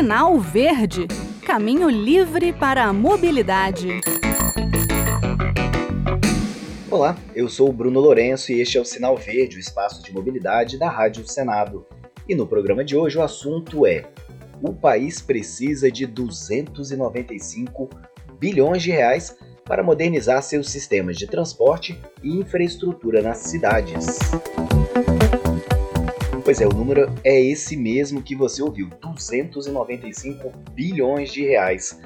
Sinal Verde Caminho livre para a mobilidade. Olá, eu sou o Bruno Lourenço e este é o Sinal Verde, o espaço de mobilidade da Rádio Senado. E no programa de hoje o assunto é: o país precisa de 295 bilhões de reais para modernizar seus sistemas de transporte e infraestrutura nas cidades. Pois é, o número é esse mesmo que você ouviu, 295 bilhões de reais.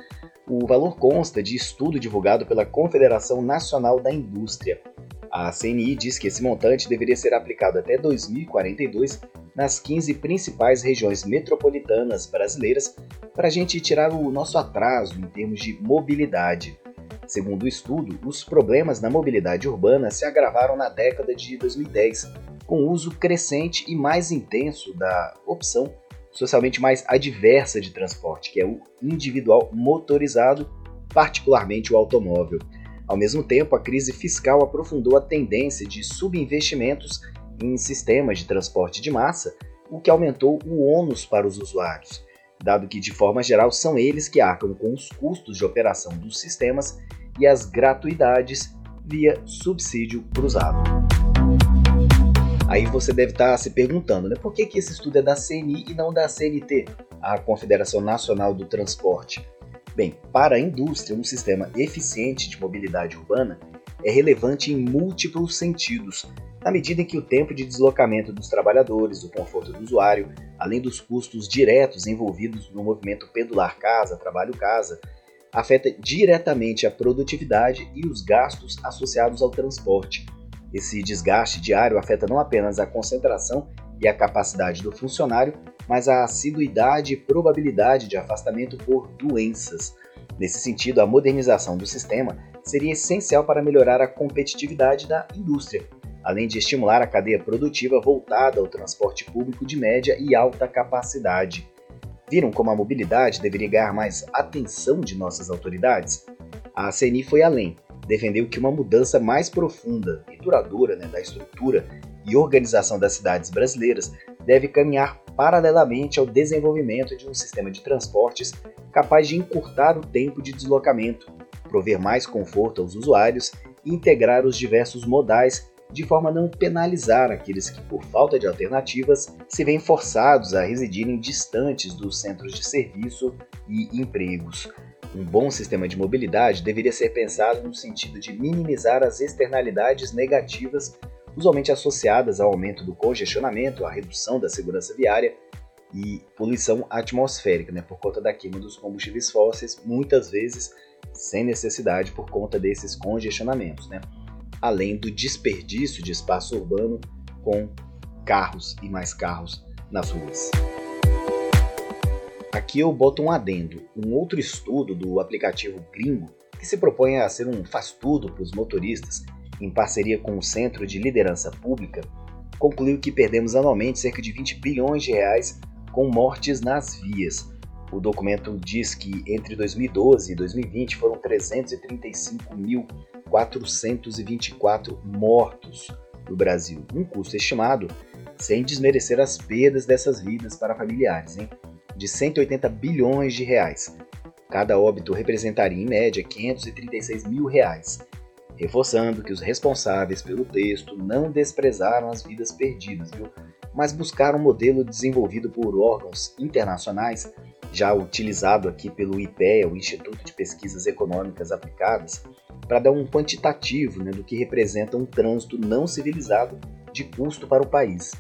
O valor consta de estudo divulgado pela Confederação Nacional da Indústria. A CNI diz que esse montante deveria ser aplicado até 2042 nas 15 principais regiões metropolitanas brasileiras para a gente tirar o nosso atraso em termos de mobilidade. Segundo o estudo, os problemas na mobilidade urbana se agravaram na década de 2010, com o uso crescente e mais intenso da opção socialmente mais adversa de transporte, que é o individual motorizado, particularmente o automóvel. Ao mesmo tempo, a crise fiscal aprofundou a tendência de subinvestimentos em sistemas de transporte de massa, o que aumentou o ônus para os usuários, dado que, de forma geral, são eles que arcam com os custos de operação dos sistemas e as gratuidades via subsídio cruzado. Aí você deve estar se perguntando, né, por que, que esse estudo é da CNI e não da CNT, a Confederação Nacional do Transporte? Bem, para a indústria, um sistema eficiente de mobilidade urbana é relevante em múltiplos sentidos, na medida em que o tempo de deslocamento dos trabalhadores, o conforto do usuário, além dos custos diretos envolvidos no movimento pendular casa-trabalho-casa, afeta diretamente a produtividade e os gastos associados ao transporte. Esse desgaste diário afeta não apenas a concentração e a capacidade do funcionário, mas a assiduidade e probabilidade de afastamento por doenças. Nesse sentido, a modernização do sistema seria essencial para melhorar a competitividade da indústria, além de estimular a cadeia produtiva voltada ao transporte público de média e alta capacidade. Viram como a mobilidade deveria ganhar mais atenção de nossas autoridades? A CNI foi além defendeu que uma mudança mais profunda e duradoura né, da estrutura e organização das cidades brasileiras deve caminhar paralelamente ao desenvolvimento de um sistema de transportes capaz de encurtar o tempo de deslocamento, prover mais conforto aos usuários e integrar os diversos modais de forma a não penalizar aqueles que, por falta de alternativas, se veem forçados a residirem distantes dos centros de serviço e empregos. Um bom sistema de mobilidade deveria ser pensado no sentido de minimizar as externalidades negativas usualmente associadas ao aumento do congestionamento, à redução da segurança viária e poluição atmosférica, né, por conta da queima dos combustíveis fósseis, muitas vezes sem necessidade por conta desses congestionamentos, né, além do desperdício de espaço urbano com carros e mais carros nas ruas. Aqui eu boto um adendo. Um outro estudo do aplicativo Gringo, que se propõe a ser um faz-tudo para os motoristas, em parceria com o Centro de Liderança Pública, concluiu que perdemos anualmente cerca de 20 bilhões de reais com mortes nas vias. O documento diz que entre 2012 e 2020 foram 335.424 mortos no Brasil, um custo estimado sem desmerecer as perdas dessas vidas para familiares. Hein? De 180 bilhões de reais. Cada óbito representaria em média 536 mil reais, reforçando que os responsáveis pelo texto não desprezaram as vidas perdidas, viu? mas buscaram um modelo desenvolvido por órgãos internacionais, já utilizado aqui pelo IPEA, o Instituto de Pesquisas Econômicas Aplicadas, para dar um quantitativo né, do que representa um trânsito não civilizado de custo para o país.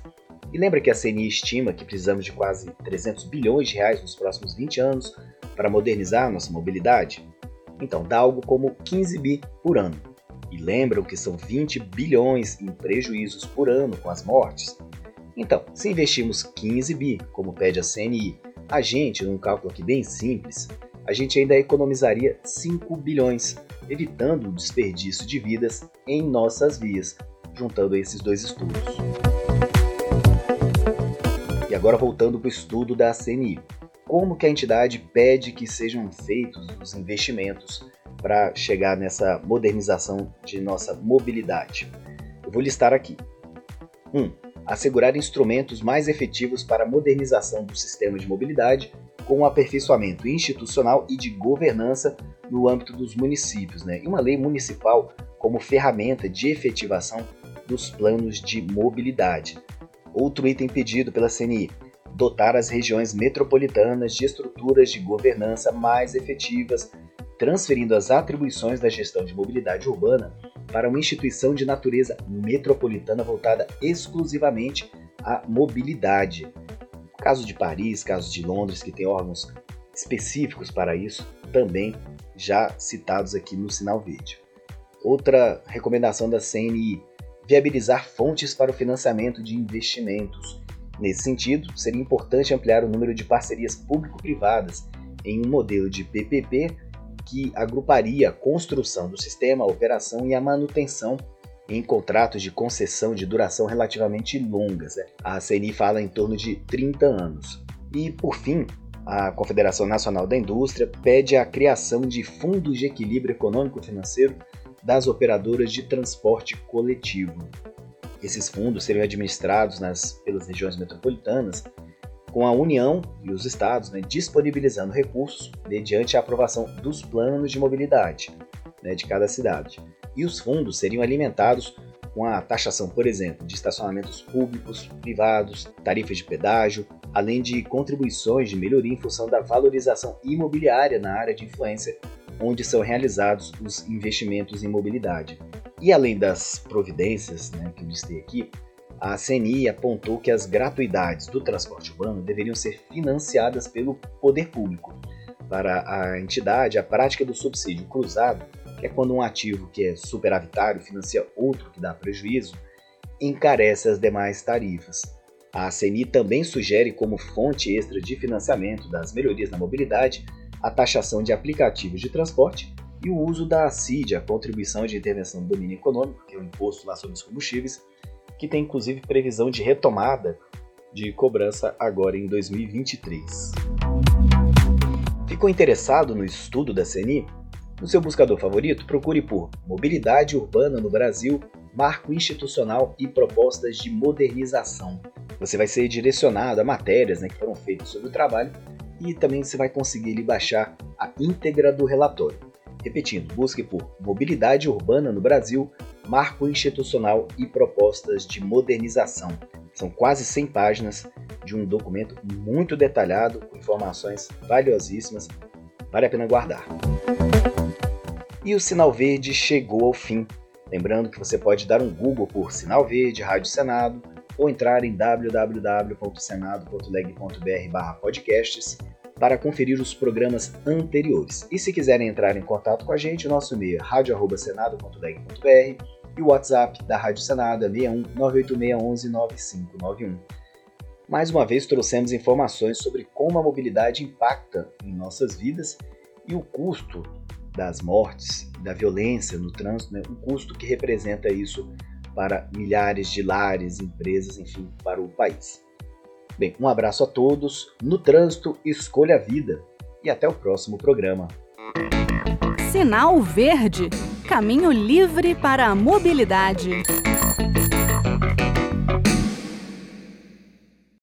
E lembra que a CNI estima que precisamos de quase 300 bilhões de reais nos próximos 20 anos para modernizar nossa mobilidade? Então dá algo como 15 bi por ano. E lembram que são 20 bilhões em prejuízos por ano com as mortes? Então, se investirmos 15 bi, como pede a CNI, a gente, num cálculo aqui bem simples, a gente ainda economizaria 5 bilhões, evitando o desperdício de vidas em nossas vias, juntando esses dois estudos. E agora voltando para o estudo da CNI. Como que a entidade pede que sejam feitos os investimentos para chegar nessa modernização de nossa mobilidade? Eu vou listar aqui. 1. Um, assegurar instrumentos mais efetivos para a modernização do sistema de mobilidade, com o aperfeiçoamento institucional e de governança no âmbito dos municípios, né? e uma lei municipal como ferramenta de efetivação dos planos de mobilidade. Outro item pedido pela CNI: dotar as regiões metropolitanas de estruturas de governança mais efetivas, transferindo as atribuições da gestão de mobilidade urbana para uma instituição de natureza metropolitana voltada exclusivamente à mobilidade. Caso de Paris, caso de Londres, que tem órgãos específicos para isso, também já citados aqui no sinal verde. Outra recomendação da CNI: viabilizar fontes para o financiamento de investimentos. Nesse sentido, seria importante ampliar o número de parcerias público-privadas em um modelo de PPP que agruparia a construção do sistema, a operação e a manutenção em contratos de concessão de duração relativamente longas. Né? A CNI fala em torno de 30 anos. E, por fim, a Confederação Nacional da Indústria pede a criação de fundos de equilíbrio econômico-financeiro das operadoras de transporte coletivo. Esses fundos seriam administrados nas, pelas regiões metropolitanas, com a União e os estados né, disponibilizando recursos mediante a aprovação dos planos de mobilidade né, de cada cidade e os fundos seriam alimentados com a taxação, por exemplo, de estacionamentos públicos, privados, tarifas de pedágio, além de contribuições de melhoria em função da valorização imobiliária na área de influência onde são realizados os investimentos em mobilidade. E além das providências né, que eu listei aqui, a CNI apontou que as gratuidades do transporte urbano deveriam ser financiadas pelo poder público. Para a entidade, a prática do subsídio cruzado que é quando um ativo que é superavitário financia outro que dá prejuízo, encarece as demais tarifas. A CNI também sugere como fonte extra de financiamento das melhorias na mobilidade a taxação de aplicativos de transporte e o uso da CID, a Contribuição de Intervenção do Domínio Econômico, que é o um imposto lá sobre os combustíveis, que tem inclusive previsão de retomada de cobrança agora em 2023. Ficou interessado no estudo da CNI? No seu buscador favorito, procure por Mobilidade Urbana no Brasil, Marco Institucional e Propostas de Modernização. Você vai ser direcionado a matérias né, que foram feitas sobre o trabalho e também você vai conseguir baixar a íntegra do relatório. Repetindo, busque por Mobilidade Urbana no Brasil, Marco Institucional e Propostas de Modernização. São quase 100 páginas de um documento muito detalhado, com informações valiosíssimas. Vale a pena guardar. E o Sinal Verde chegou ao fim. Lembrando que você pode dar um Google por Sinal Verde, Rádio Senado, ou entrar em www.senado.leg.br/podcasts para conferir os programas anteriores. E se quiserem entrar em contato com a gente, o nosso e-mail é radio@senado.leg.br e o WhatsApp da Rádio Senado é 61 98611 9591. Mais uma vez trouxemos informações sobre como a mobilidade impacta em nossas vidas e o custo das mortes, da violência no trânsito, né, um custo que representa isso para milhares de lares, empresas, enfim, para o país. Bem, um abraço a todos. No trânsito, escolha a vida e até o próximo programa. Sinal Verde Caminho livre para a mobilidade.